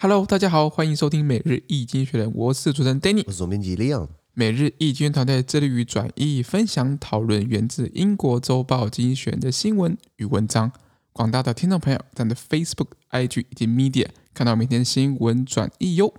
Hello，大家好，欢迎收听每日易经济学人，我是主持人 Danny，我是总编辑 Leon。每日易经济团队致力于转译、分享、讨论源自英国周报经济学人的新闻与文章。广大的听众朋友，在 Facebook、IG 以及 Media 看到每天新闻转译哟。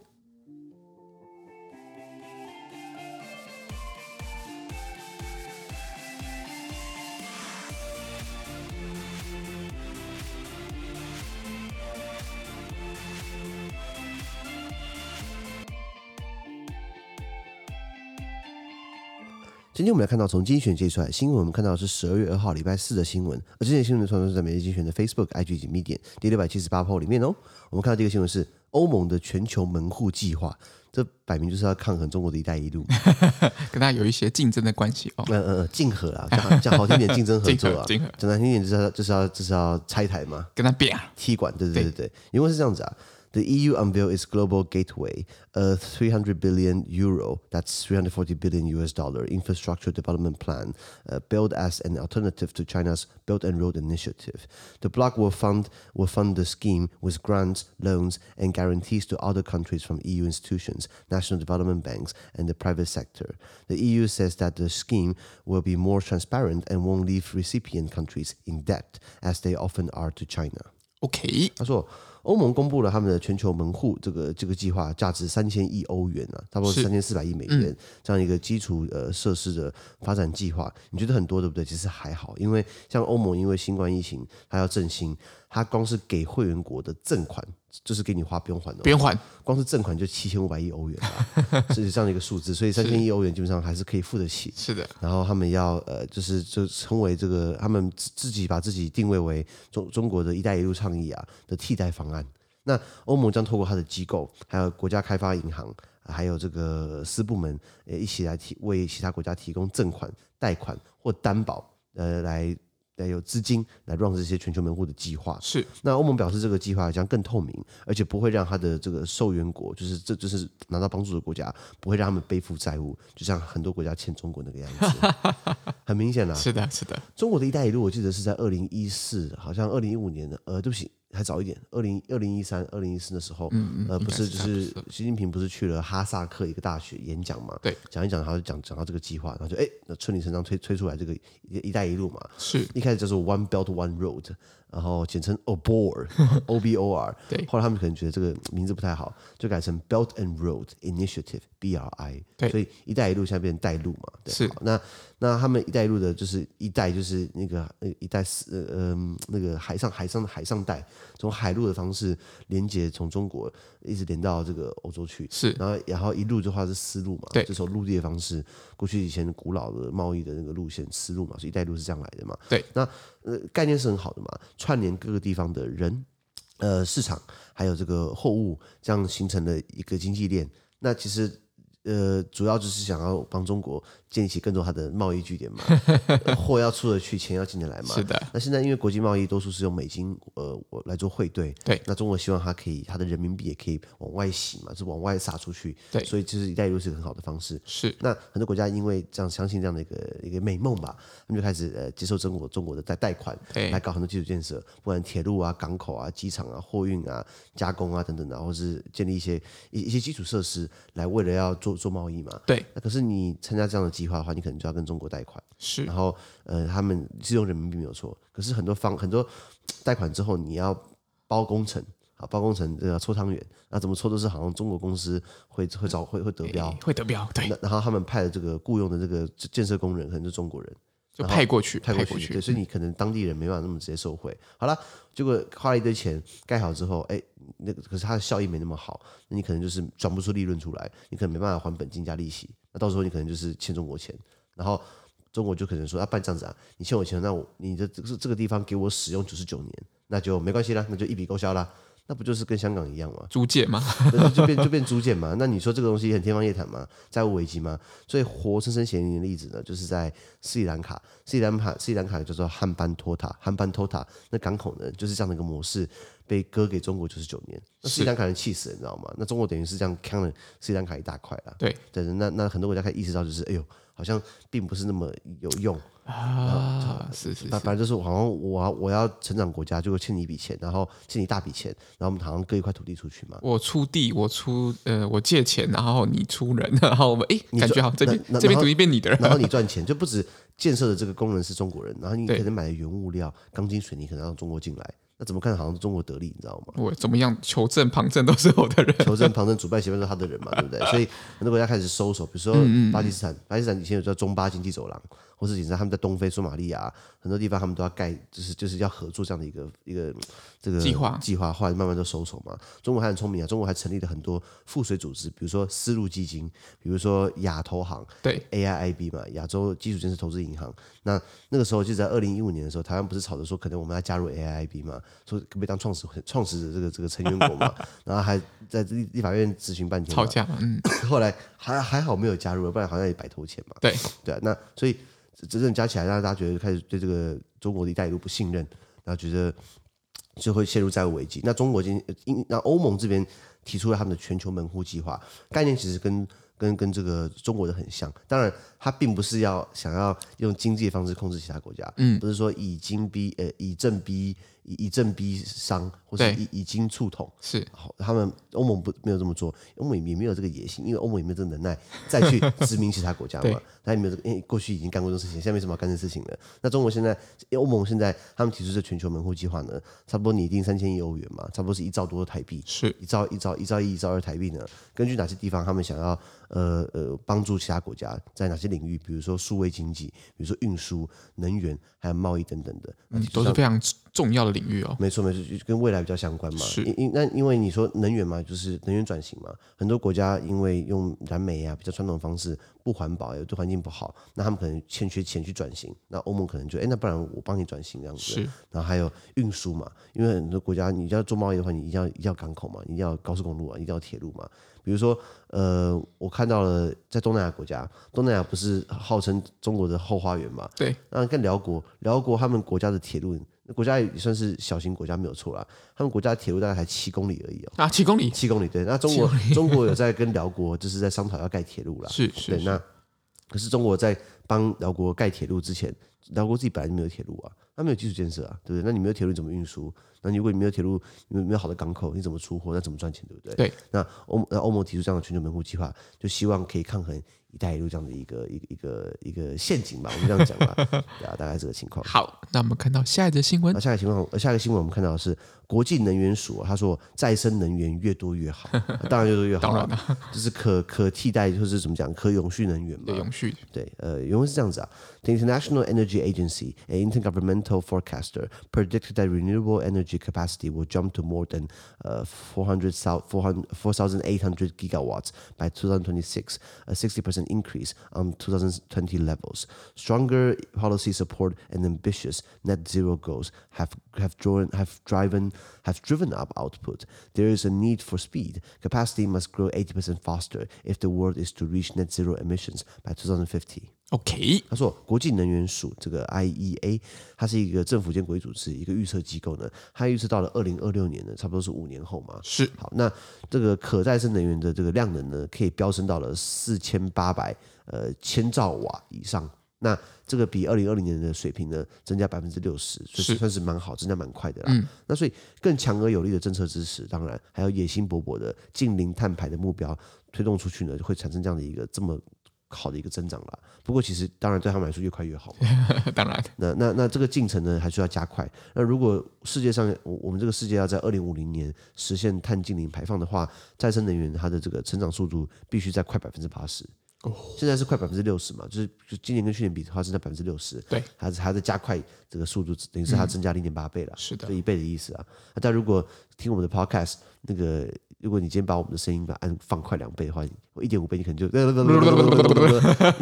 今天我们来看到从经济学人接出来新闻，我们看到的是十二月二号礼拜四的新闻，而这些新闻的传统是在每日精选的 Facebook、IG 以及 Medium 第六百七十八号里面哦。我们看到这个新闻是欧盟的全球门户计划，这摆明就是要抗衡中国的一带一路，跟他有一些竞争的关系哦。嗯嗯嗯，竞合啊，讲讲好听点，竞争合作啊，讲难听点就是要就是要就是要拆台嘛，跟他比啊，踢馆，对对对。对，因为是这样子啊。The EU unveiled its global gateway, a 300 billion euro, that's 340 billion US dollar infrastructure development plan, uh, built as an alternative to China's Belt and Road Initiative. The bloc will fund will fund the scheme with grants, loans, and guarantees to other countries from EU institutions, national development banks, and the private sector. The EU says that the scheme will be more transparent and won't leave recipient countries in debt, as they often are to China. OK，他说。欧盟公布了他们的全球门户这个这个计划，价值三千亿欧元啊，差不多三千四百亿美元，这样一个基础呃设施的发展计划，你觉得很多对不对？其实还好，因为像欧盟因为新冠疫情，它要振兴，它光是给会员国的赠款。就是给你花不用还的，不用还，光是赠款就七千五百亿欧元啊，是这样的一个数字，所以三千亿欧元基本上还是可以付得起。是的，然后他们要呃，就是就成为这个他们自己把自己定位为中中国的一带一路倡议啊的替代方案。那欧盟将透过它的机构，还有国家开发银行，还有这个私部门，呃，一起来提为其他国家提供赠款、贷款或担保，呃，来。来有资金来 run 这些全球门户的计划，是。那欧盟表示，这个计划将更透明，而且不会让他的这个受援国，就是这就是拿到帮助的国家，不会让他们背负债务，就像很多国家欠中国那个样子。很明显啦，是的，是的。中国的一带一路，我记得是在二零一四，好像二零一五年的，呃，对不起。还早一点，二零二零一三、二零一四的时候，嗯嗯，呃，不是，就是习近平不是去了哈萨克一个大学演讲嘛？对，讲一讲，然后就讲讲到这个计划，然后就哎，那顺理成章推推出来这个一“一带一路”嘛，是一开始叫做 “One Belt One Road”。然后简称 OBOR，O B O R。对，后来他们可能觉得这个名字不太好，就改成 Belt and Road Initiative，B R I。对，所以“一带一路”现在变成“带路”嘛。对，是。那那他们“一带一路”的就是“一带”，就是那个那个“一带”是呃那个海上海上的海上带，从海路的方式连接从中国一直连到这个欧洲去。是。然后然后一路的话是丝路嘛？对，就从陆地的方式，过去以前古老的贸易的那个路线丝路嘛，所以“一带一路”是这样来的嘛？对。那概念是很好的嘛。串联各个地方的人、呃市场，还有这个货物，这样形成了一个经济链。那其实，呃，主要就是想要帮中国。建立起更多它的贸易据点嘛，货要出得去，钱要进得来嘛。是的。那现在因为国际贸易多数是用美金，呃，我来做汇兑。对。那中国希望它可以，它的人民币也可以往外洗嘛，就往外撒出去。对。所以其实“一带一路”是个很好的方式。是。那很多国家因为这样相信这样的一个一个美梦吧，他们就开始呃接受中国中国的贷贷款，对，来搞很多基础建设，不管铁路啊、港口啊、机场啊、货运啊、加工啊等等的，或是建立一些一一些基础设施，来为了要做做做贸易嘛。对。那可是你参加这样的。计划的话，你可能就要跟中国贷款，是，然后呃，他们是用人民币没有错，可是很多方很多贷款之后，你要包工程啊，包工程要搓汤圆，那怎么搓都是好像中国公司会会找会会得标，会得标，对，然后他们派的这个雇佣的这个建设工人可能是中国人，就派过去，派过去，对，所以你可能当地人没办法那么直接受贿。好了，结果花了一堆钱盖好之后，哎，那个可是它的效益没那么好，那你可能就是转不出利润出来，你可能没办法还本金加利息。那到时候你可能就是欠中国钱，然后中国就可能说，啊，办这样子啊，你欠我钱，那我你的这个这个地方给我使用九十九年，那就没关系啦，那就一笔勾销啦，那不就是跟香港一样吗？租借吗？就变就变租借嘛。那你说这个东西很天方夜谭吗？债务危机吗？所以活生生显灵的例子呢，就是在斯里兰卡，斯里兰卡斯里兰卡叫做汉班托塔，汉班托塔那港口呢，就是这样的一个模式。被割给中国九十九年，那斯里兰卡人气死了，你知道吗？那中国等于是这样坑了斯里兰卡一大块了。对，但是，那那很多国家开始意识到，就是哎呦，好像并不是那么有用。啊，是是，反反正就是好像我要我要成长国家，就会欠你一笔钱，然后欠你一大笔钱，然后我们好像割一块土地出去嘛。我出地，我出呃，我借钱，然后你出人，然后我们哎，感觉好这边这边土地变你的，然后你赚钱，就不止建设的这个工人是中国人，然后你可能买的原物料，钢筋水泥可能让中国进来。那怎么看好像是中国得利，你知道吗？我怎么样？求证旁证都是我的人，求证旁证主办协办都是他的人嘛，对不对？所以很多国家开始收手，比如说巴基斯坦，巴基斯坦以前有叫中巴经济走廊。或是警察他们在东非、索马利亚很多地方，他们都要盖，就是就是要合作这样的一个一个这个计划计划，后来慢慢都收手嘛。中国还很聪明啊，中国还成立了很多赋税组织，比如说丝路基金，比如说亚投行，对 AIIB 嘛，亚洲基础建设投资银行。那那个时候就在二零一五年的时候，台湾不是吵着说可能我们要加入 AIIB 嘛，说可不可以当创始创始的这个这个成员国嘛，然后还在立立法院咨询半天，吵架，嗯，后来还还好没有加入，不然好像也白投钱嘛。对对啊，那所以。真正加起来，让大家觉得开始对这个中国的一带一路不信任，然后觉得就会陷入债务危机。那中国今因那欧盟这边提出了他们的全球门户计划，概念其实跟跟跟这个中国的很像。当然，它并不是要想要用经济的方式控制其他国家，嗯，不是说以经逼呃以政逼。以以政逼商，或是以以经促统，是。好，他们欧盟不没有这么做，欧盟也没有这个野心，因为欧盟也没有这个能耐再去殖民其他国家嘛，他也没有这个，因为过去已经干过这种事情，现在没什么好干的事情了。那中国现在，欧盟现在他们提出这全球门户计划呢，差不多拟定三千亿欧元嘛，差不多是一兆多的台币，是。一兆一兆一兆一一兆二台币呢。根据哪些地方他们想要呃呃帮助其他国家在哪些领域，比如说数位经济，比如说运输、能源还有贸易等等的，嗯，都是非常。重要的领域哦，没错没错，就跟未来比较相关嘛。是，因因那因为你说能源嘛，就是能源转型嘛，很多国家因为用燃煤啊比较传统的方式不环保，也对环境不好，那他们可能欠缺钱去转型。那欧盟可能就哎，那不然我帮你转型这样子。是，然后还有运输嘛，因为很多国家你要做贸易的话，你一定要一定要港口嘛，一定要高速公路啊，一定要铁路嘛。比如说，呃，我看到了在东南亚国家，东南亚不是号称中国的后花园嘛？对。那跟辽国，辽国他们国家的铁路。国家也算是小型国家没有错啦，他们国家的铁路大概才七公里而已哦。啊，七公里，七公里，对。那中国 中国有在跟辽国就是在商讨要盖铁路啦。是是。对，那可是中国在帮辽国盖铁路之前，辽国自己本来就没有铁路啊，他没有基础建设啊，对不对？那你没有铁路你怎么运输？那如果你没有铁路，你没有好的港口，你怎么出货？那怎么赚钱？对不对？对。那欧那欧盟提出这样的全球门户计划，就希望可以抗衡。“一带一路”这样的一个一个一个一个陷阱吧，我们这样讲吧，对啊，大概这个情况。好，那我们看到下一则新闻。那下一个情况，下一个新闻，我们看到的是国际能源署，他说再生能源越多越好，当然越多越好，当然了，就是可可替代，就是怎么讲，可永续能源嘛。永续。对，呃，原 the International Energy Agency, an intergovernmental forecaster, predicted that renewable energy capacity will jump to more than uh, 4,800 gigawatts by 2026, a 60% increase on 2020 levels. Stronger policy support and ambitious net zero goals have have drawn have driven have driven up output. There is a need for speed. Capacity must grow 80% faster if the world is to reach net zero emissions by 2050. OK，他说国际能源署这个 IEA，它是一个政府间国际组织，一个预测机构呢，它预测到了二零二六年呢，差不多是五年后嘛。是，好，那这个可再生能源的这个量能呢，可以飙升到了四千八百呃千兆瓦以上。那这个比二零二零年的水平呢，增加百分之六十，所以算是蛮好，增加蛮快的啦。嗯，那所以更强而有力的政策支持，当然还有野心勃勃的近零碳排的目标推动出去呢，就会产生这样的一个这么。好的一个增长了，不过其实当然对他们来说越快越好嘛。当然，那那那这个进程呢还需要加快。那如果世界上我我们这个世界要在二零五零年实现碳净零排放的话，再生能源它的这个成长速度必须在快百分之八十。哦，现在是快百分之六十嘛，就是就今年跟去年比的话是在百分之六十。对，还是还在加快这个速度，等于是它增加零点八倍了。是的，这一倍的意思啊。那但如果听我们的 podcast 那个。如果你今天把我们的声音把按放快两倍的话，我一点五倍你可能就，因为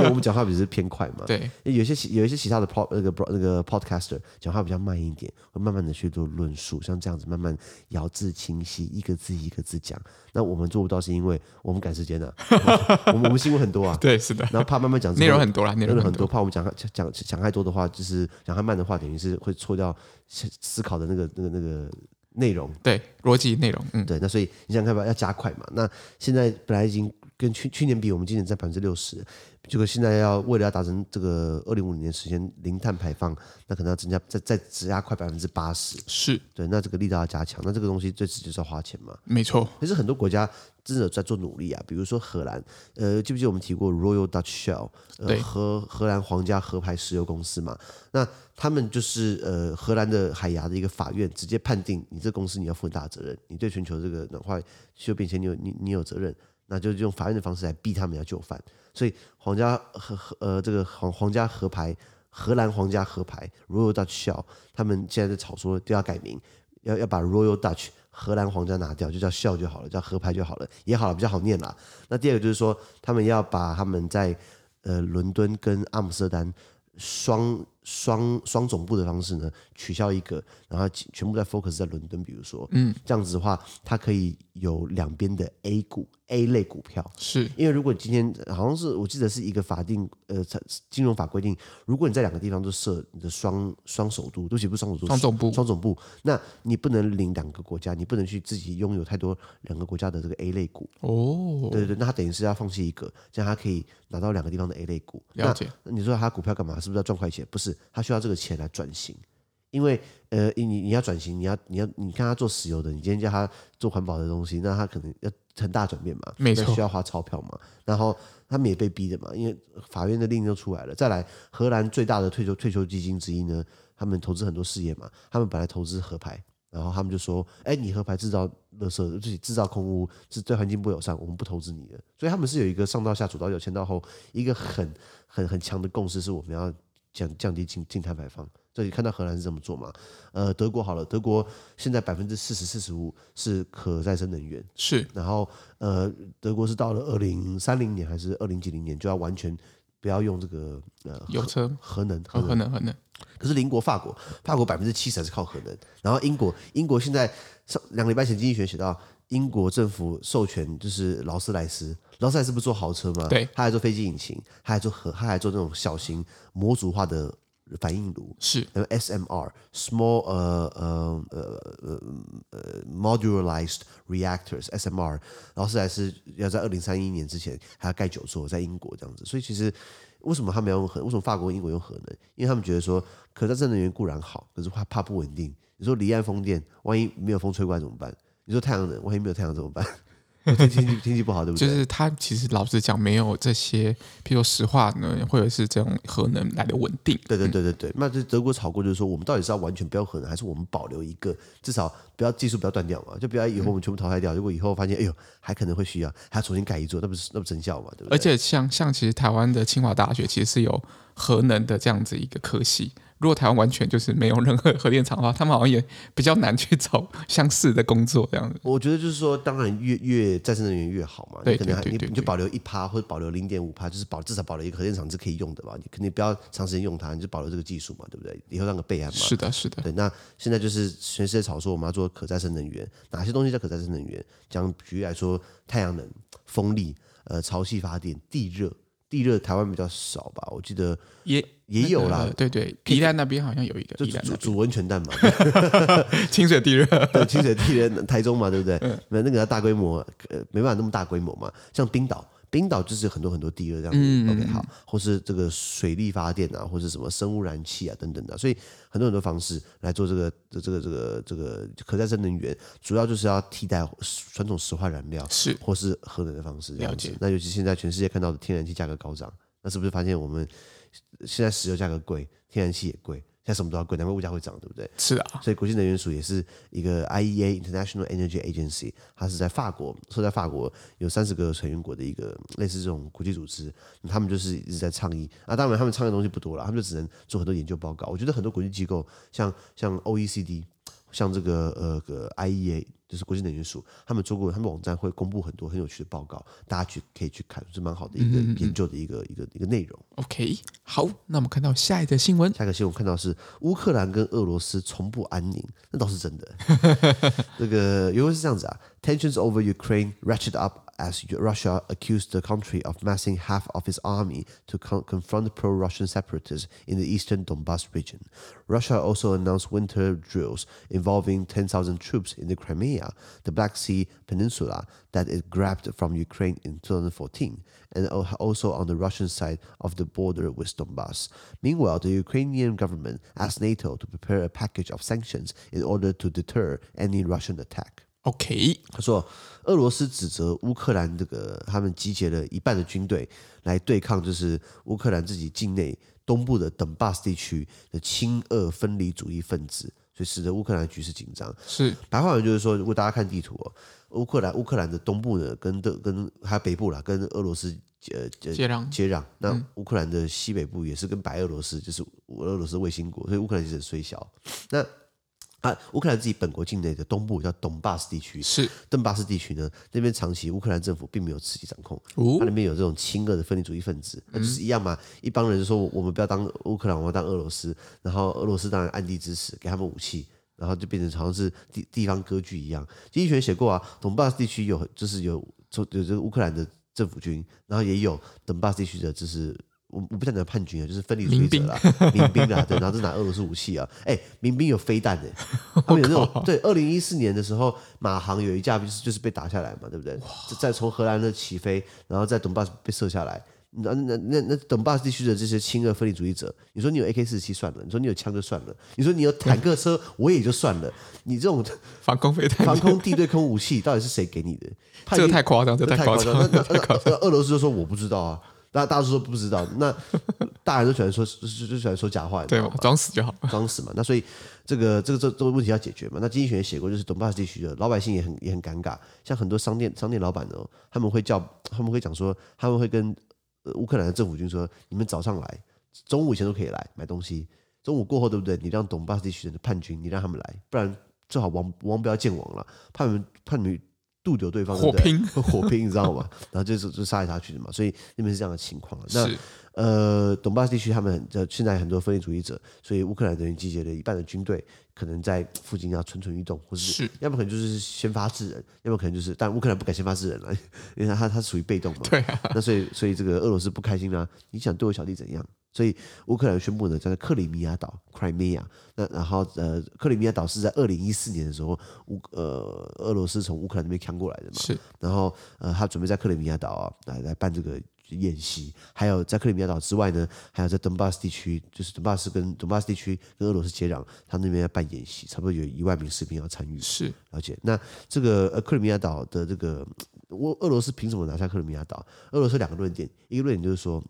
我们讲话比是偏快嘛。对，有一些有一些其他的 pod 那个那个 podcaster 讲话比较慢一点，会慢慢的去做论述，像这样子慢慢咬字清晰，一个字一个字讲。那我们做不到，是因为我们赶时间的，我们我们新闻很多啊。对，是的。然后怕慢慢讲，内容很多啦，内容很多，怕我们讲讲讲太多的话，就是讲太慢的话，等于是会错掉思考的那个那个那个。内容对逻辑内容，嗯，对，那所以你想看吧，要加快嘛。那现在本来已经跟去去年比，我们今年在百分之六十。结果现在要为了要达成这个二零五零年实现零碳排放，那可能要增加再再增加快百分之八十。是对，那这个力道要加强，那这个东西最直接就是要花钱嘛。没错，其实很多国家真的在做努力啊，比如说荷兰，呃，记不记得我们提过 Royal Dutch Shell，呃，荷荷兰皇家壳牌石油公司嘛？那他们就是呃荷兰的海牙的一个法院直接判定你这公司你要负很大责任，你对全球这个暖化气候变迁你有你你有责任。那就用法院的方式来逼他们要就范，所以皇家和和呃这个皇皇家壳牌荷兰皇家合牌 Royal Dutch Shell，他们现在在吵说都要改名，要要把 Royal Dutch 荷兰皇家拿掉，就叫笑就好了，叫合拍就好了，也好了，比较好念啦。那第二个就是说，他们要把他们在呃伦敦跟阿姆斯特丹双双双总部的方式呢取消一个，然后全部在 focus 在伦敦，比如说，嗯，这样子的话，它可以有两边的 A 股。A 类股票是因为如果今天好像是我记得是一个法定呃金融法规定，如果你在两个地方都设你的双双首都，都不是双首都，双总部，双总部，那你不能领两个国家，你不能去自己拥有太多两个国家的这个 A 类股哦，对对对，那他等于是要放弃一个，这样他可以拿到两个地方的 A 类股。了解，那你说他股票干嘛？是不是要赚快钱？不是，他需要这个钱来转型。因为呃，你你要转型，你要你要你看他做石油的，你今天叫他做环保的东西，那他可能要很大转变嘛，没错，需要花钞票嘛。然后他们也被逼的嘛，因为法院的令都出来了。再来，荷兰最大的退休退休基金之一呢，他们投资很多事业嘛，他们本来投资合牌，然后他们就说，哎，你合牌制造垃圾，自己制造空污，是对环境不友善，我们不投资你的。所以他们是有一个上到下、左到右、前到后，一个很很很强的共识，是我们要降降低净净碳排放。这里看到荷兰是这么做嘛？呃，德国好了，德国现在百分之四十四十五是可再生能源，是。然后呃，德国是到了二零三零年还是二零几零年就要完全不要用这个呃油车核能核能核能。核能可是邻国法国，法国百分之七十还是靠核能。然后英国，英国现在上两个礼拜前经济学写到，英国政府授权就是劳斯莱斯，劳斯莱斯不是做豪车吗？对，他还做飞机引擎，他还做核，他还做这种小型模组化的。反应炉是，SMR small 呃呃呃呃 modularized reactors SMR，劳斯莱斯要在二零三一年之前还要盖九座在英国这样子，所以其实为什么他们要用核？为什么法国、英国用核能？因为他们觉得说可再生能源固然好，可是怕怕不稳定。你说离岸风电，万一没有风吹过来怎么办？你说太阳能，万一没有太阳怎么办？天气天气不好，对不对？就是它其实老实讲，没有这些，譬如石化呢或者是这种核能来的稳定。对对对对对。那这德国炒过，就是说我们到底是要完全不要核能，还是我们保留一个，至少不要技术不要断掉嘛？就不要以后我们全部淘汰掉。如果以后发现，哎呦，还可能会需要，还要重新盖一座，那不是那不真效嘛？对不对？而且像像其实台湾的清华大学其实是有核能的这样子一个科系。如果台湾完全就是没有任何核电厂的话，他们好像也比较难去找相似的工作这样子。我觉得就是说，当然越越再生能源越好嘛。对，可能你你就保留一趴或者保留零点五趴，就是保至少保留一个核电厂是可以用的吧？你肯定不要长时间用它，你就保留这个技术嘛，对不对？以后让个备案嘛。是的，是的。对，那现在就是全世界炒作我们要做可再生能源，哪些东西叫可再生能源？讲举例来说，太阳能、风力、呃潮汐发电、地热。地热台湾比较少吧，我记得也也有啦。对对，宜兰那边好像有一个，就煮煮温泉蛋嘛，清水地热，对，清水地热，台中嘛，对不对？那那个大规模，呃，没办法那么大规模嘛，像冰岛。冰岛就是很多很多地热这样子，嗯，OK 好，或是这个水力发电啊，或是什么生物燃气啊等等的，所以很多很多方式来做这个这这个这个这个可再生能源，主要就是要替代传统石化燃料，是或是核能的方式这样子。了解。那尤其现在全世界看到的天然气价格高涨，那是不是发现我们现在石油价格贵，天然气也贵？现在什么都要贵，难怪物价会涨，对不对？是啊，所以国际能源署也是一个 IEA International Energy Agency，它是在法国，设在法国有三十个成员国的一个类似这种国际组织，他们就是一直在倡议啊。当然，他们倡议的东西不多了，他们就只能做很多研究报告。我觉得很多国际机构，像像 OECD。像这个呃个 IEA 就是国际能源署，他们做过，他们网站会公布很多很有趣的报告，大家去可以去看，是蛮好的一个研究的一个嗯嗯嗯一个一个内容。OK，好，那我们看到下一个新闻，下一个新闻看到是乌克兰跟俄罗斯从不安宁，那倒是真的。这个原文是这样子啊，Tensions over Ukraine ratchet up as Russia accused the country of massing half of its army to con confront pro-Russian separatists in the eastern Donbas region. Russia also announced winter drills involving 10,000 troops in the Crimea, the Black Sea Peninsula that it grabbed from Ukraine in 2014, and also on the Russian side of the border with Donbas. Meanwhile, the Ukrainian government asked NATO to prepare a package of sanctions in order to deter any Russian attack. OK，他说，俄罗斯指责乌克兰这个他们集结了一半的军队来对抗，就是乌克兰自己境内东部的顿巴斯地区的亲俄分离主义分子，所以使得乌克兰局势紧张。是白话文就是说，如果大家看地图哦，乌克兰乌克兰的东部呢，跟的跟还有北部啦，跟俄罗斯呃接壤接壤。那乌克兰的西北部也是跟白俄罗斯，就是俄罗斯卫星国，所以乌克兰其实很衰小。那啊，乌克兰自己本国境内的东部叫顿巴斯地区，是顿巴斯地区呢，那边长期乌克兰政府并没有实际掌控，哦、它里面有这种亲俄的分离主义分子，那就是一样嘛。一帮人就说我们不要当乌克兰，我们要当俄罗斯，然后俄罗斯当然暗地支持，给他们武器，然后就变成好像是地地方割据一样。经济学写过啊，顿巴斯地区有就是有有这个乌克兰的政府军，然后也有顿巴斯地区的就是。我我不讲的叛军啊，就是分离主义者啦，民兵啊，对，然后就拿俄罗斯武器啊，哎，民兵有飞弹的，他们有那种对。二零一四年的时候，马航有一架就是就是被打下来嘛，对不对？在从荷兰的起飞，然后在东巴斯被射下来。那那那那东巴斯地区的这些亲俄分离主义者，你说你有 AK 四十七算了，你说你有枪就算了，你说你有坦克车我也就算了，你这种 防空飞弹、防空地对空武器到底是谁给你的？这个太夸张，这个太夸张。那那那俄罗斯就说我不知道啊。大大家都说不知道，那 大人都喜欢说，就就喜欢说假话，对，装死就好，装死嘛。那所以这个这个这这个问题要解决嘛。那经济学也写过，就是顿巴斯地区的老百姓也很也很尴尬，像很多商店商店老板呢，他们会叫他们会讲说，他们会跟乌克兰的政府军说，你们早上来，中午以前都可以来买东西，中午过后对不对？你让顿巴斯地区的叛军，你让他们来，不然最好王王不要见王了，怕你们怕你们。杜丢对方，火拼，火拼，你知道吗？然后就是就杀来杀去的嘛，所以那边是这样的情况。那呃，东巴斯地区他们呃现在很多分离主义者，所以乌克兰等于集结了一半的军队，可能在附近要蠢蠢欲动，或是，是要么可能就是先发制人，要么可能就是，但乌克兰不敢先发制人了，因为他他他属于被动嘛。对啊。那所以所以这个俄罗斯不开心啦，你想对我小弟怎样？所以乌克兰宣布呢，在克里米亚岛 （Crimea），那然后呃，克里米亚岛是在二零一四年的时候，乌呃俄罗斯从乌克兰那边抢过来的嘛。是。然后呃，他准备在克里米亚岛啊来来办这个演习，还有在克里米亚岛之外呢，还有在顿巴斯地区，就是顿巴斯跟顿巴斯地区跟俄罗斯接壤，他那边要办演习，差不多有一万名士兵要参与。是。了解。那这个呃克里米亚岛的这个俄俄罗斯凭什么拿下克里米亚岛？俄罗斯两个论点，一个论点就是说。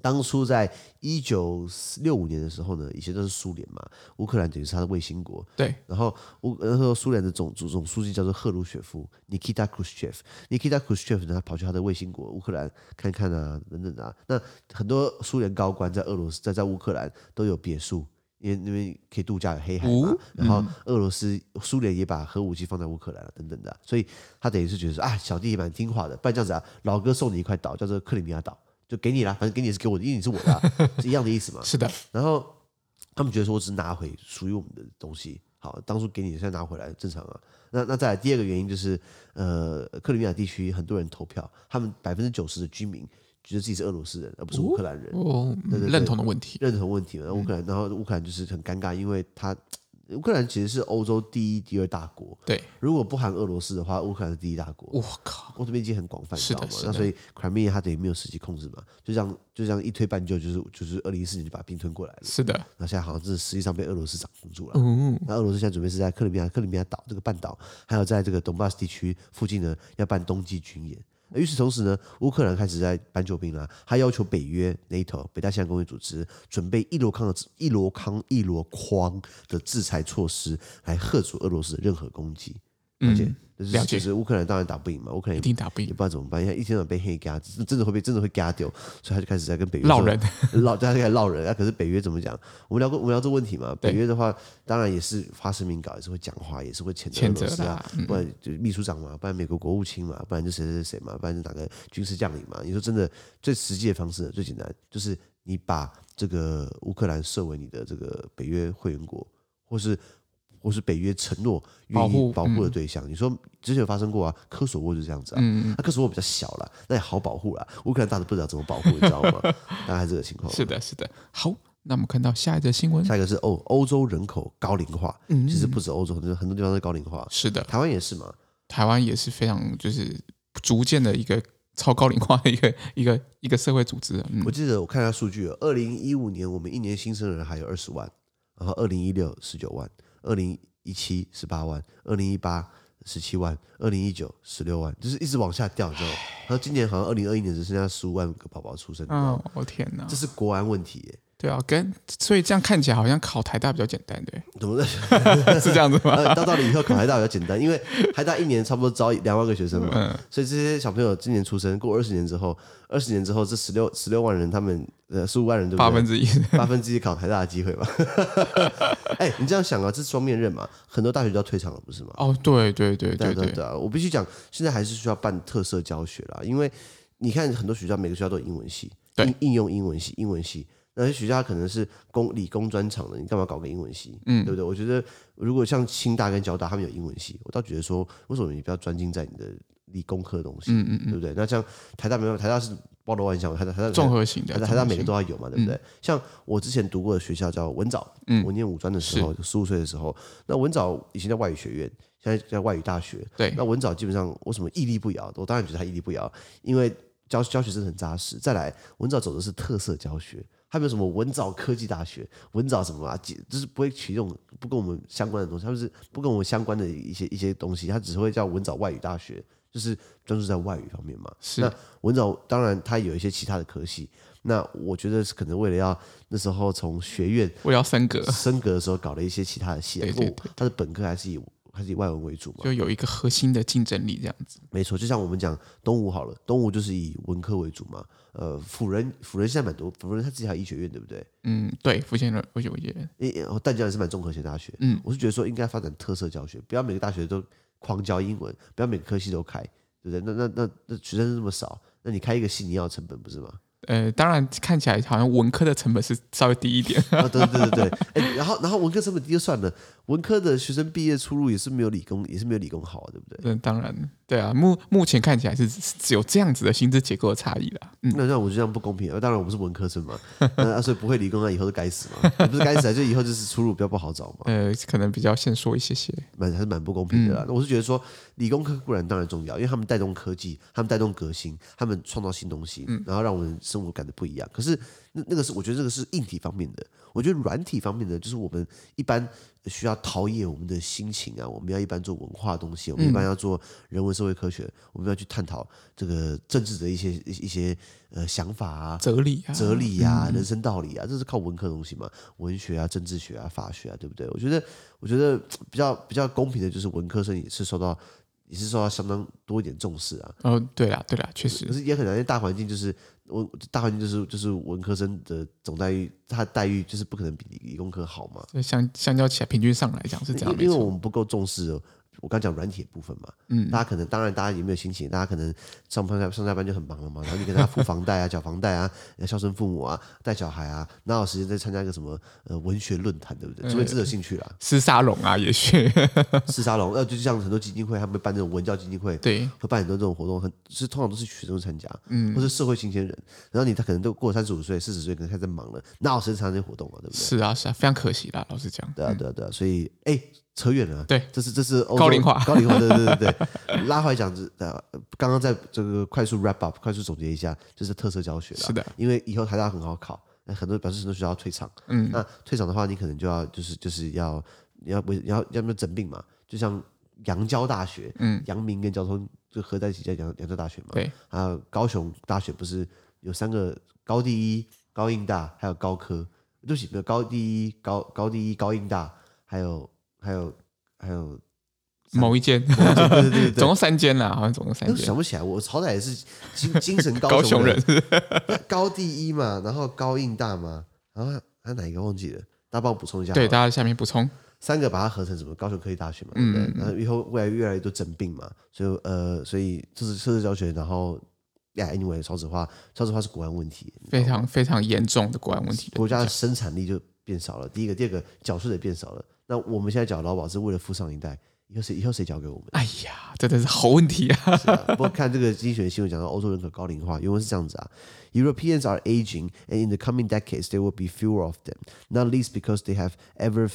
当初在一九六五年的时候呢，以前都是苏联嘛，乌克兰等于是他的卫星国。对。然后乌然后苏联的总总总书记叫做赫鲁雪夫 （Nikita Khrushchev），Nikita Khrushchev 呢，他跑去他的卫星国乌克兰看看啊，等等啊。那很多苏联高官在俄罗斯在在乌克兰都有别墅，因为那边可以度假，有黑海嘛。然后俄罗斯苏联也把核武器放在乌克兰了，等等的。所以他等于是觉得说啊，小弟也蛮听话的，不然这样子啊，老哥送你一块岛，叫做克里米亚岛。就给你了，反正给你是给我的，因为你是我的，啊，是一样的意思嘛。是的。然后他们觉得说，我只是拿回属于我们的东西。好，当初给你，现在拿回来正常啊。那那再来第二个原因就是，呃，克里米亚地区很多人投票，他们百分之九十的居民觉得自己是俄罗斯人，而不是乌克兰人。哦，对对对，认同的问题，认同问题嘛。乌克兰，然后乌克兰就是很尴尬，因为他。乌克兰其实是欧洲第一、第二大国。对，如果不含俄罗斯的话，乌克兰是第一大国。我靠，欧洲面积很广泛，你知道吗？那所以 Crimea 它等于没有实际控制嘛，就这样就这样一推半就，就是就是二零一四年就把兵吞过来了。是的。那现在好像是实际上被俄罗斯掌控住了。嗯。那俄罗斯现在准备是在克里米亚、克里米亚岛这个半岛，还有在这个东巴斯地区附近呢，要办冬季军演。与此同时呢，乌克兰开始在搬救兵了，他要求北约 NATO 北大西洋公约组织准备一箩筐的一箩筐一箩筐的制裁措施，来吓阻俄罗斯的任何攻击。而且。就是，其实乌克兰当然打不赢嘛，乌克兰一定打不赢，也不知道怎么办。因为一天到晚被黑加，真的会被真的会加掉，所以他就开始在跟北约闹人，闹 大家开始闹人啊。可是北约怎么讲？我们聊过，我们聊这个问题嘛。北约的话，当然也是发声明稿，也是会讲话，也是会谴责俄罗斯啊。不然就秘书长嘛，不然美国国务卿嘛，不然就谁谁谁嘛，不然就哪个军事将领嘛。你说真的，最实际的方式最简单，就是你把这个乌克兰设为你的这个北约会员国，或是。或是北约承诺愿意保护的对象。嗯、你说之前有发生过啊？科索沃就是这样子啊。嗯，那科索沃比较小了，那也好保护了。乌克兰大的不知道怎么保护，你知道吗？大概这个情况。是的，是的。好，那我们看到下一则新闻。下一个是欧欧洲人口高龄化，嗯，其实不止欧洲，很多很多地方都高龄化。是的，台湾也是嘛。台湾也是非常就是逐渐的一个超高龄化的一个一个一个社会组织。嗯，我记得我看一下数据，二零一五年我们一年新生儿还有二十万，然后二零一六十九万，二零一七十八万，二零一八十七万，二零一九十六万，就是一直往下掉之后，然后今年好像二零二一年只剩下十五万个宝宝出生。哦，我天哪，这是国安问题耶。对啊，跟所以这样看起来好像考台大比较简单，对？怎么 是这样子吗？到到了以后考台大比较简单，因为台大一年差不多招两万个学生嘛，嗯、所以这些小朋友今年出生，过二十年之后，二十年之后这十六十六万人，他们呃十五万人对不对？八分之一，八分之一考台大的机会吧。哎，你这样想啊，这是双面刃嘛，很多大学都要退场了，不是吗？哦，对对对对对对！我必须讲，现在还是需要办特色教学啦，因为你看很多学校，每个学校都有英文系，对应应用英文系，英文系。那些学校可能是工理工专长的，你干嘛搞个英文系？嗯，对不对？我觉得如果像清大跟交大他们有英文系，我倒觉得说，为什么你不要专精在你的理工科的东西？嗯嗯嗯，对不对？那像台大没有，台大是包罗万象，台大台大综合型的，台大每个都要有嘛，对不对？嗯、像我之前读过的学校叫文藻，嗯，我念五专的时候，十五岁的时候，那文藻以前在外语学院，现在在外语大学。对，那文藻基本上为什么屹立不摇？我当然觉得它屹立不摇，因为教教学真的很扎实。再来，文藻走的是特色教学。他们有什么文藻科技大学、文藻什么啊？就是不会取这种不跟我们相关的东西，他们是不跟我们相关的一些一些东西，他只会叫文藻外语大学，就是专注在外语方面嘛。是。那文藻当然它有一些其他的科系，那我觉得是可能为了要那时候从学院我要升格升格的时候搞了一些其他的系，对对对，他的本科还是以。还是以外文为主嘛，就有一个核心的竞争力这样子。没错，就像我们讲东吴好了，东吴就是以文科为主嘛。呃，辅仁辅仁现在蛮多，辅仁他自己还有医学院，对不对？嗯，对，辅仁医学院。诶，淡江也是蛮综合性大学。嗯，我是觉得说应该发展特色教学，不要每个大学都狂教英文，不要每个科系都开，对不对？那那那那学生这么少，那你开一个系你要成本不是吗？呃，当然看起来好像文科的成本是稍微低一点。啊，对对对对，哎，然后然后文科成本低就算了，文科的学生毕业出路也是没有理工，也是没有理工好，对不对？嗯，当然，对啊，目目前看起来是只有这样子的薪资结构的差异啦。嗯，那那我觉得这样不公平啊。当然我不是文科生嘛，那所以不会理工啊，以后就该死嘛，不是该死啊，就以后就是出路比较不好找嘛。呃，可能比较先说一些些，蛮还是蛮不公平的啦。我是觉得说，理工科固然当然重要，因为他们带动科技，他们带动革新，他们创造新东西，然后让我们生活感觉不一样。可是那那个是我觉得这个是硬体方面的，我觉得软体方面的就是我们一般需要陶冶我们的心情啊，我们要一般做文化的东西，我们一般要做人文社会科学，我们要去探讨这个政治的一些一些呃想法啊、哲理啊、哲理啊、人生道理啊，这是靠文科的东西嘛，文学啊、政治学啊、法学啊，对不对？我觉得我觉得比较比较公平的就是文科生也是受到也是受到相当多一点重视啊。哦，对啊，对啊，确实，可是也很难，因为大环境就是。我大环境就是就是文科生的总待遇，他待遇就是不可能比理工科好嘛。相相较起来，平均上来讲是这样，因为我们不够重视。我刚讲软体的部分嘛，嗯，大家可能当然大家也没有心情？大家可能上班上下班就很忙了嘛，然后你给他付房贷啊、缴房贷啊、要孝顺父母啊、带小孩啊，哪有时间再参加一个什么呃文学论坛，对不对？除非真的有兴趣啦。诗沙龙啊，也是诗沙龙，呃，就像很多基金会，他们会办这种文教基金会，对，会办很多这种活动，很是通常都是学生参加，嗯，或是社会新鲜人。然后你他可能都过三十五岁、四十岁，可能开始忙了，哪有时间参加这些活动啊？对不对？是啊，是啊，非常可惜啦，老实讲。对啊，对啊，对啊，所以哎。扯远了，对，这是这是高龄化，高龄化，对对对对。拉回来讲，呃，刚刚在这个快速 wrap up，快速总结一下，就是特色教学了。是的，因为以后台大很好考，那很多表示很多学校要退场，嗯，那退场的话，你可能就要就是就是要你要不要要不要整并嘛？就像阳交大学，嗯，阳明跟交通就合在一起叫阳阳交大学嘛，对，还有高雄大学不是有三个高第一、高应大，还有高科，对不起，没有高第一、高高第一、高应大，还有。还有还有某一间，对对对，总共三间啦，好像总共三间。想不起来，我好歹也是精精神高雄人，高第一嘛，然后高应大嘛，然后还有哪一个忘记了？大家帮我补充一下。对，大家下面补充三个，把它合成什么？高雄科技大学嘛，对不对？然后以后未来越来越多整并嘛，所以呃，所以这是特色教学，然后呀，anyway，少子化，少子化是国安问题，非常非常严重的国安问题，国家的生产力就。变少了。第一个，第二个缴税也变少了。那我们现在缴劳保是为了付上一代。以后谁以后谁缴给我们？哎呀，真的是好问题啊！啊不过看这个经济学新闻讲到欧洲人口高龄化，原文是这样子啊：Europeans are aging, and in the coming decades there will be fewer of them, not least because they have ever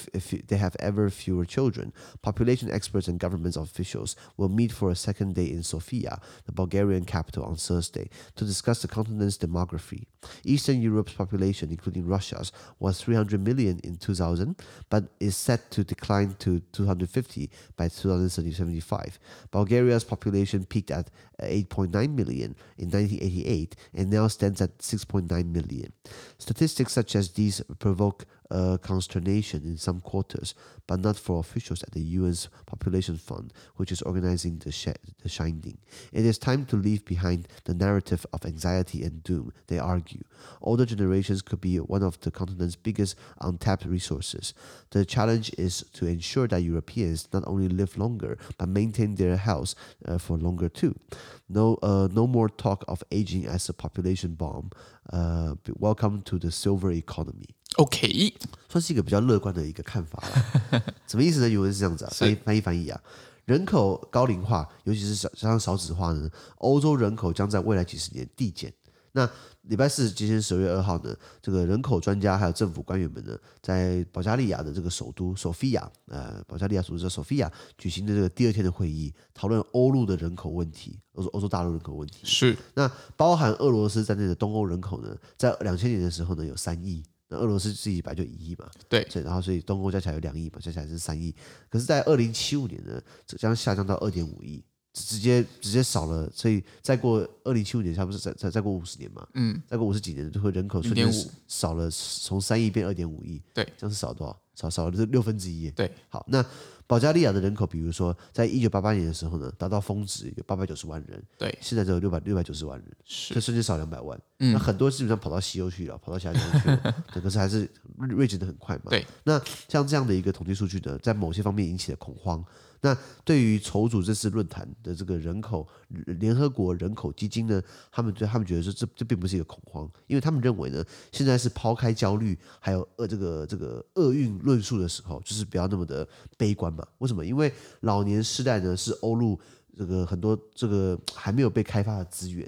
they have ever fewer children. Population experts and government officials will meet for a second day in Sofia, the Bulgarian capital, on Thursday to discuss the continent's demography. Eastern Europe's population, including Russia's, was 300 million in 2000, but is set to decline to 250 by by 2075. Bulgaria's population peaked at 8.9 million in 1988 and now stands at 6.9 million. Statistics such as these provoke uh, consternation in some quarters, but not for officials at the UN's Population Fund, which is organizing the, sh- the Shining. It is time to leave behind the narrative of anxiety and doom, they argue. Older generations could be one of the continent's biggest untapped resources. The challenge is to ensure that Europeans not only live longer, but maintain their health uh, for longer too. No, uh, no more talk of aging as a population bomb. Uh, welcome to the silver economy. OK，算是一个比较乐观的一个看法了。什么意思呢？原文是这样子啊，翻译翻译翻译啊，人口高龄化，尤其是少加上少子化呢，欧洲人口将在未来几十年递减。那礼拜四，今天十二月二号呢，这个人口专家还有政府官员们呢，在保加利亚的这个首都索菲亚，呃，保加利亚首都叫索菲亚举行的这个第二天的会议，讨论欧陆的人口问题，欧洲欧洲大陆人口问题。是。那包含俄罗斯在内的东欧人口呢，在两千年的时候呢，有三亿。那俄罗斯自己本来就一亿嘛，对，所以然后所以东欧加起来有两亿嘛，加起来是三亿。可是，在二零七五年呢，这将下降到二点五亿，直接直接少了。所以再过二零七五年，差不多再再再过五十年嘛，嗯，再过五十几年，就会人口瞬间少了，从三亿变二点五亿，对，这样是少多少？少少了这六分之一，对，好，那。保加利亚的人口，比如说，在一九八八年的时候呢，达到峰值有八百九十万人，对，现在只有六百六百九十万人，是，这瞬间少两百万，嗯，那很多基本上跑到西欧去了，跑到其他地方去了，可是还是锐减的很快嘛，对，那像这样的一个统计数据呢，在某些方面引起了恐慌。那对于筹组这次论坛的这个人口联合国人口基金呢，他们对他们觉得说这这并不是一个恐慌，因为他们认为呢，现在是抛开焦虑还有呃这个这个厄运论述的时候，就是不要那么的悲观嘛。为什么？因为老年世代呢是欧陆这个很多这个还没有被开发的资源，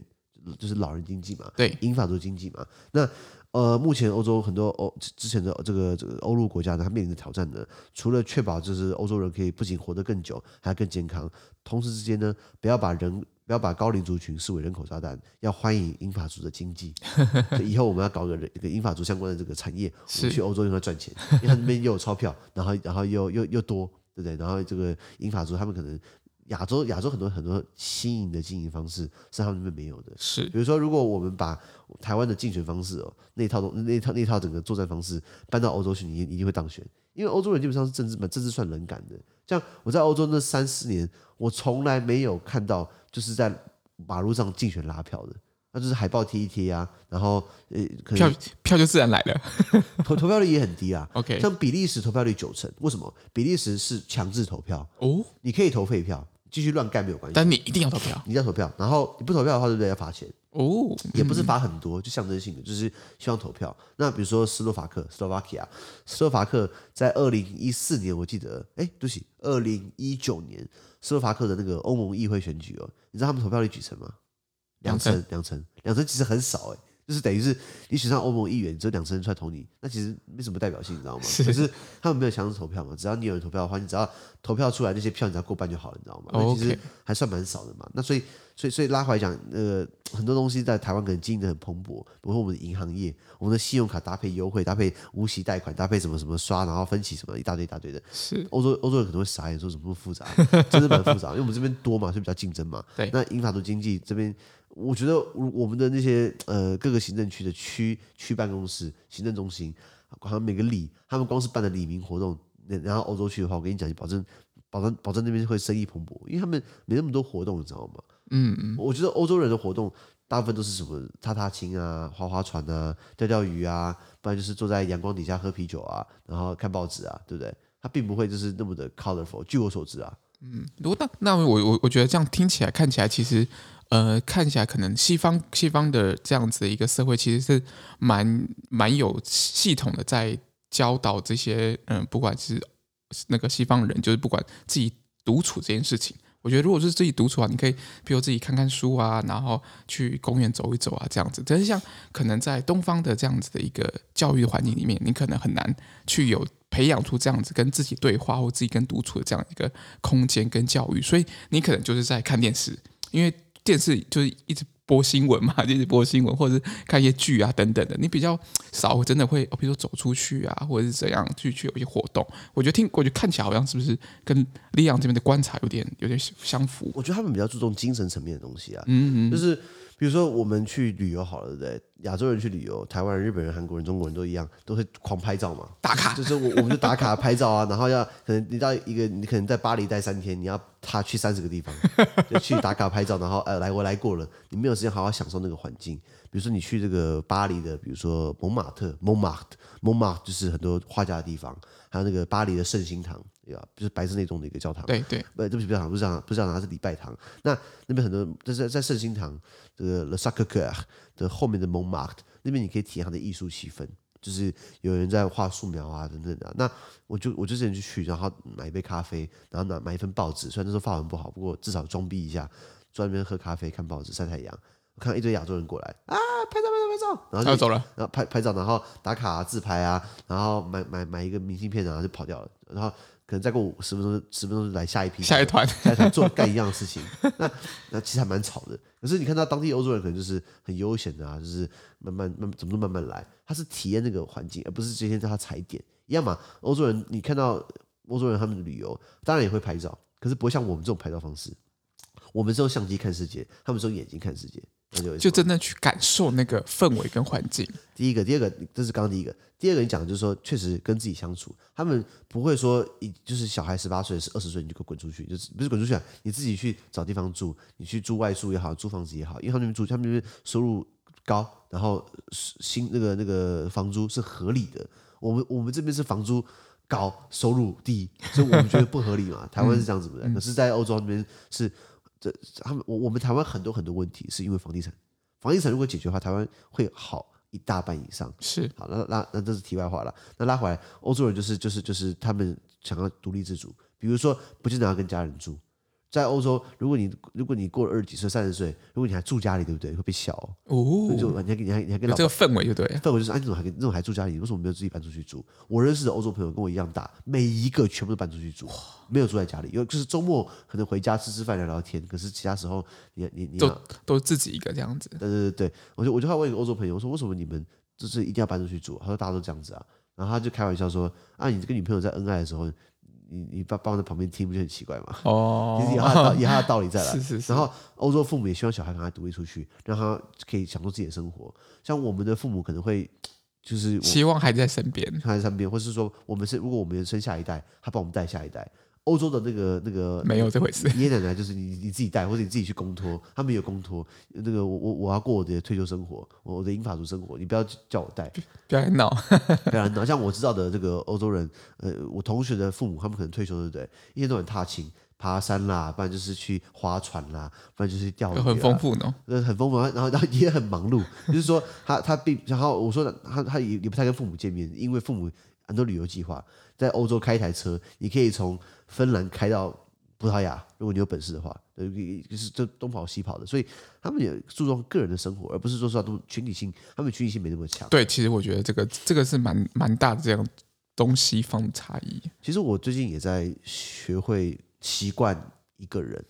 就是老人经济嘛，对，英法族经济嘛，那。呃，目前欧洲很多欧之前的这个这个欧陆国家呢，它面临的挑战呢，除了确保就是欧洲人可以不仅活得更久，还要更健康，同时之间呢，不要把人不要把高龄族群视为人口炸弹，要欢迎英法族的经济。以后我们要搞个这个英法族相关的这个产业，我们去欧洲用来赚钱，因为他那边又有钞票，然后然后又又又多，对不对？然后这个英法族他们可能。亚洲亚洲很多很多新颖的经营方式是他们那边没有的，是比如说，如果我们把台湾的竞选方式哦，那套东那套那套整个作战方式搬到欧洲去，你一定会当选，因为欧洲人基本上是政治嘛，政治算冷感的。像我在欧洲那三四年，我从来没有看到就是在马路上竞选拉票的。那就是海报贴一贴啊，然后呃，票票就自然来了，投投票率也很低啊。OK，像比利时投票率九成，为什么？比利时是强制投票哦，你可以投废票，继续乱干没有关系，但你一定要投票，你要投票，然后你不投票的话，对不对？要罚钱哦，也不是罚很多，就象征性的，就是希望投票。那比如说斯洛伐克 （Slovakia），斯洛伐克在二零一四年，我记得，哎，对不起，二零一九年斯洛伐克的那个欧盟议会选举哦，你知道他们投票率几成吗？两成，两成，两成其实很少哎，就是等于是你选上欧盟议员，只有两成人出来投你，那其实没什么代表性，你知道吗？是可是他们没有强制投票嘛，只要你有人投票的话，你只要投票出来那些票，你只要过半就好了，你知道吗？那其实还算蛮少的嘛。那所以，所以，所以拉回来讲，呃，很多东西在台湾可能经营的很蓬勃，比如说我们的银行业，我们的信用卡搭配优惠，搭配无息贷款，搭配什么什么刷，然后分期什么一大堆一大堆的。是欧洲欧洲人可能会傻眼，说怎么那么复杂？真的蛮复杂，因为我们这边多嘛，所以比较竞争嘛。对，那英法族经济这边。我觉得我们的那些呃各个行政区的区区办公室、行政中心，好像每个里，他们光是办的里民活动，然后欧洲去的话，我跟你讲，保证保证保证那边会生意蓬勃，因为他们没那么多活动，你知道吗？嗯嗯，我觉得欧洲人的活动大部分都是什么踏踏青啊、划划船啊、钓钓鱼啊，不然就是坐在阳光底下喝啤酒啊，然后看报纸啊，对不对？他并不会就是那么的 colorful。据我所知啊，嗯，如果那那我我我觉得这样听起来看起来其实。呃，看起来可能西方西方的这样子的一个社会，其实是蛮蛮有系统的在教导这些嗯，不管是那个西方人，就是不管自己独处这件事情。我觉得，如果是自己独处啊，你可以，比如自己看看书啊，然后去公园走一走啊，这样子。但是像可能在东方的这样子的一个教育环境里面，你可能很难去有培养出这样子跟自己对话或自己跟独处的这样一个空间跟教育，所以你可能就是在看电视，因为电视就是一直。播新闻嘛，就是播新闻，或者是看一些剧啊等等的。你比较少真的会，比如说走出去啊，或者是怎样去去有一些活动。我觉得听，我觉得看起来好像是不是跟李阳这边的观察有点有点相符？我觉得他们比较注重精神层面的东西啊，嗯嗯，就是。比如说，我们去旅游好了，对不对？亚洲人去旅游，台湾人、日本人、韩国人、中国人都一样，都会狂拍照嘛，打卡。就是我，我们就打卡拍照啊，然后要可能你到一个，你可能在巴黎待三天，你要他去三十个地方，就去打卡拍照，然后呃，来我来过了，你没有时间好好享受那个环境。比如说你去这个巴黎的，比如说蒙马特 （Montmartre），Montmartre 就是很多画家的地方，还有那个巴黎的圣心堂。对啊？就是白色那栋的一个教堂。对对，不，对不起，教堂不是教堂，不是教堂，它是礼拜堂。那那边很多，就是在圣心堂这个 Le Sacré-Cœur 的后面的 Montmartre 那边，你可以体验它的艺术气氛，就是有人在画素描啊等等的。那我就我就之前就去，然后买一杯咖啡，然后拿买一份报纸。虽然那时候法文不好，不过至少装逼一下，坐在那边喝咖啡、看报纸、晒太阳。我看到一堆亚洲人过来啊，拍照拍照拍照，然后就走了，然后拍拍照，然后打卡啊、自拍啊，然后买买买一个明信片，然后就跑掉了，然后。可能再过五十分钟，十分钟就来下一批，下一团，下一团做干一样的事情。那那其实还蛮吵的。可是你看到当地欧洲人可能就是很悠闲的啊，就是慢慢慢怎么都慢慢来。他是体验那个环境，而不是今天叫他踩点一样嘛。欧洲人，你看到欧洲人他们的旅游，当然也会拍照，可是不会像我们这种拍照方式。我们是用相机看世界，他们是用眼睛看世界。就真的去感受那个氛围跟环境。第一个，第二个，这是刚刚第一个。第二个，你讲的就是说，确实跟自己相处，他们不会说一就是小孩十八岁是二十岁你就滚出去，就是不是滚出去啊？你自己去找地方住，你去住外宿也好，租房子也好，因为他们住，他们那边收入高，然后新那个那个房租是合理的。我们我们这边是房租高，收入低，所以我们觉得不合理嘛。台湾是这样子的，嗯、可是在欧洲那边是。这他们我我们台湾很多很多问题是因为房地产，房地产如果解决的话，台湾会好一大半以上。是，好，那那那这是题外话了。那拉回来，欧洲人就是就是就是他们想要独立自主，比如说不经常要跟家人住。在欧洲，如果你如果你过了二十几岁、三十岁，如果你还住家里，对不对？会被笑哦。就你还你还你还跟老这个氛围就对，氛围就是啊，你怎么还你怎么还住家里？你为什么没有自己搬出去住？我认识的欧洲朋友跟我一样大，每一个全部都搬出去住，没有住在家里。因为就是周末可能回家吃吃饭、聊聊天，可是其他时候你你你都都自己一个这样子。对对对对，我就我就还问一个欧洲朋友，我说为什么你们就是一定要搬出去住？他说大家都这样子啊，然后他就开玩笑说啊，你跟女朋友在恩爱的时候。你你爸爸在旁边听不就很奇怪吗？哦，其实有他的有他的道理在了。是是是。然后欧洲父母也希望小孩赶快独立出去，让他可以享受自己的生活。像我们的父母可能会就是希望孩子在身边，孩子在身边，或是说我们是如果我们生下一代，他帮我们带下一代。欧洲的那个那个没有这回事，爷爷奶奶就是你你自己带，或者你自己去公托，他们有公托。那个我我我要过我的退休生活，我的英法族生活，你不要叫我带，不要闹，不要闹。像我知道的这个欧洲人，呃，我同学的父母，他们可能退休，对不对？一天到晚踏青、爬山啦，不然就是去划船啦，不然就是钓鱼，很丰富呢，很丰富。然后然后也很忙碌，就是说他他并然后我说他他也也不太跟父母见面，因为父母很多旅游计划。在欧洲开一台车，你可以从芬兰开到葡萄牙，如果你有本事的话，就是这东跑西跑的，所以他们也注重个人的生活，而不是说说都群体性，他们群体性没那么强。对，其实我觉得这个这个是蛮蛮大的这样东西方的差异。其实我最近也在学会习惯一个人，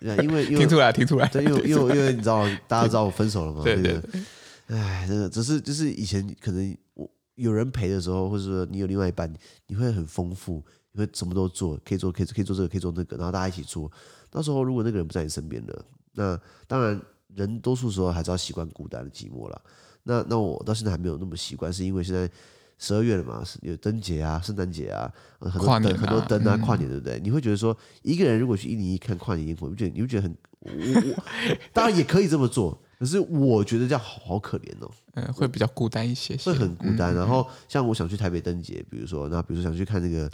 因为因为听出来听出来，对，因为因为因为你知道大家知道我分手了嘛？对 对，对。哎，真的只是就是以前可能我。有人陪的时候，或者说你有另外一半，你会很丰富，你会什么都做，可以做，可以可以做这个，可以做那个，然后大家一起做。到时候如果那个人不在你身边了，那当然人多数时候还是要习惯孤单的寂寞了。那那我到现在还没有那么习惯，是因为现在十二月了嘛，有灯节啊、圣诞节啊，很多灯、啊、很多灯啊，跨年对不对？你会觉得说一个人如果去一零一看跨年烟火，你觉得你会觉得很我我 当然也可以这么做。可是我觉得这样好好可怜哦，嗯，会比较孤单一些，些，会很孤单。然后像我想去台北灯节，比如说，那比如说想去看那个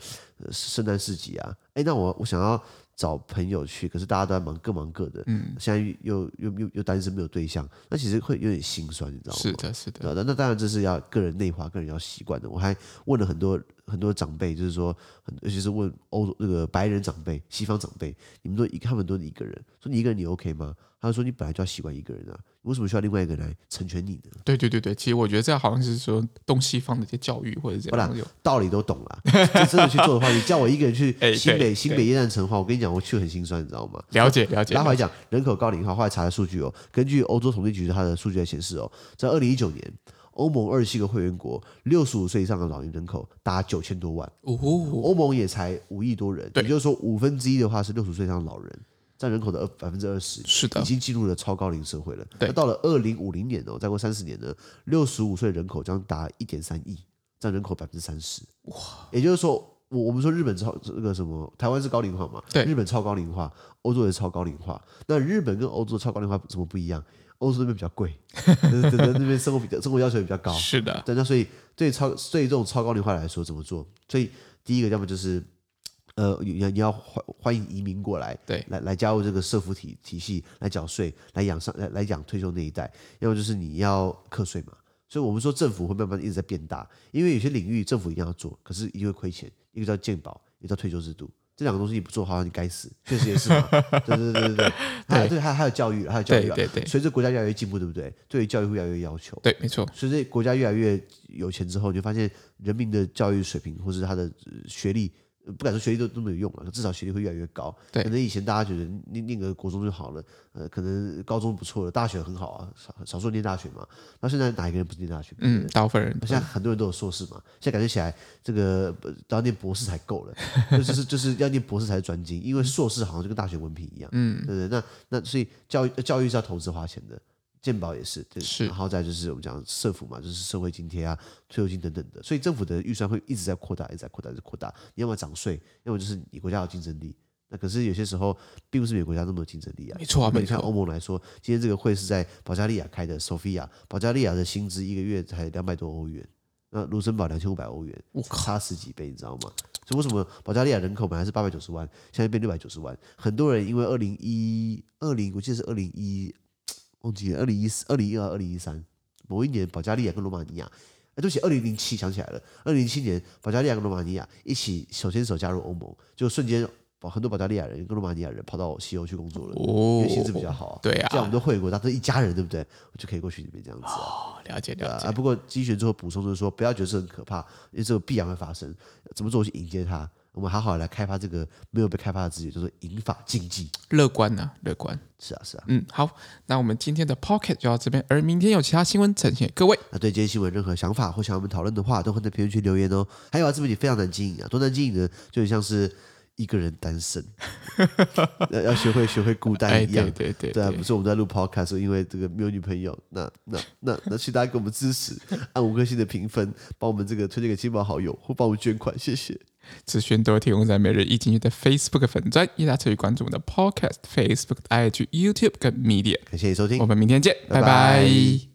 圣诞市集啊，哎，那我我想要找朋友去，可是大家都在忙各忙各的，嗯，现在又又又又单身没有对象，那其实会有点心酸，你知道吗？是的，是的。那那当然这是要个人内化，个人要习惯的。我还问了很多很多长辈，就是说，尤其是问欧那个白人长辈、西方长辈，你们都一他们都是一个人，说你一个人你 OK 吗？他就说你本来就要习惯一个人啊。为什么需要另外一个人来成全你呢？对对对对，其实我觉得这好像是说东西方的一些教育或者这样，道理都懂了。真的去做的话，你叫我一个人去 新北新北耶诞城的话，我跟你讲，我去很心酸，你知道吗？了解了解。然后来讲人口高龄化，后来查的数据哦，根据欧洲统计局它的数据来显示哦，在二零一九年，欧盟二十七个会员国六十五岁以上的老年人口达九千多万。哦，欧盟也才五亿多人，也就是说五分之一的话是六十岁以上的老人。占人口的二百分之二十，是的，已经进入了超高龄社会了。那到了二零五零年哦，再过三十年呢，六十五岁人口将达一点三亿，占人口百分之三十。哇！也就是说，我我们说日本超这个什么，台湾是高龄化嘛？对，日本超高龄化，欧洲也是超高龄化。那日本跟欧洲的超高龄化怎么不一样？欧洲那边比较贵，等等那边生活比较生活要求也比较高。是的，对，那所以对超对这种超高龄化来说怎么做？所以第一个要么就是。呃，你你要欢欢迎移民过来，对，来来加入这个社福体体系，来缴税，来养上来来养退休那一代。要么就是你要课税嘛，所以我们说政府会慢慢一直在变大，因为有些领域政府一定要做，可是一定会亏钱。一个叫健保，一个叫退休制度，这两个东西你不做好，你该死，确实也是嘛。对对对对对，还有对还还有教育，还有教育，对对对。随着国家越来越进步，对不对？对于教育会越来越要求，对，没错。随着国家越来越有钱之后，你就发现人民的教育水平或是他的学历。不敢说学历都都没有用了，至少学历会越来越高。对，可能以前大家觉得念念个国中就好了，呃，可能高中不错了，大学很好啊，少少数念大学嘛。那现在哪一个人不是念大学？嗯，大部分人。现在很多人都有硕士嘛，现在感觉起来这个都要念博士才够了，就是就是要念博士才是专精，因为硕士好像就跟大学文凭一样。嗯，对不对？那那所以教育教育是要投资花钱的。健保也是，对是，然后再就是我们讲社福嘛，就是社会津贴啊、退休金等等的，所以政府的预算会一直在扩大，一直在扩大，一直扩大。你要么涨税，要么就是你国家有竞争力。那可是有些时候并不是每个国家那么有竞争力啊。没错啊。你看欧盟来说，今天这个会是在保加利亚开的，Sofia，保加利亚的薪资一个月才两百多欧元，那卢森堡两千五百欧元，差十几倍，你知道吗？所以为什么保加利亚人口本来是八百九十万，现在变六百九十万？很多人因为二零一二零，我记得是二零一。忘记了，二零一四、二零一二、二零一三，某一年，保加利亚跟罗马尼亚，哎，对不起，二零零七想起来了，二零零七年，保加利亚跟罗马尼亚一起手牵手加入欧盟，就瞬间把，很多保加利亚人跟罗马尼亚人跑到西欧去工作了，哦，因为薪资比较好啊，对啊，这样我们都会过，大家都一家人，对不对？我就可以过去里面这样子啊，哦，了解了解。啊，不过经济学最后补充就是说，不要觉得这很可怕，因为这个必然会发生，怎么做去迎接它？我们好好来开发这个没有被开发的资源，就是银发经济。乐观呢、啊？乐观。是啊，是啊。嗯，好，那我们今天的 Pocket 就到这边，而明天有其他新闻呈现各位。那对今天新闻任何想法或想要我们讨论的话，都会在评论区留言哦。还有啊，自媒体非常难经营啊，多难经营呢？就很像是一个人单身，要要学会学会孤单一样。哎、对对对，对啊，不是我们在录 Podcast，因为这个没有女朋友，那那那那，请大家给我们支持，按五颗星的评分，帮我们这个推荐给亲朋好友，或帮我们捐款，谢谢。资讯都会提供在每日一经济的 Facebook 粉专，也大家可以关注我们的 Podcast、Facebook、IG、YouTube 跟 Media。感谢你收听，我们明天见，拜拜。拜拜。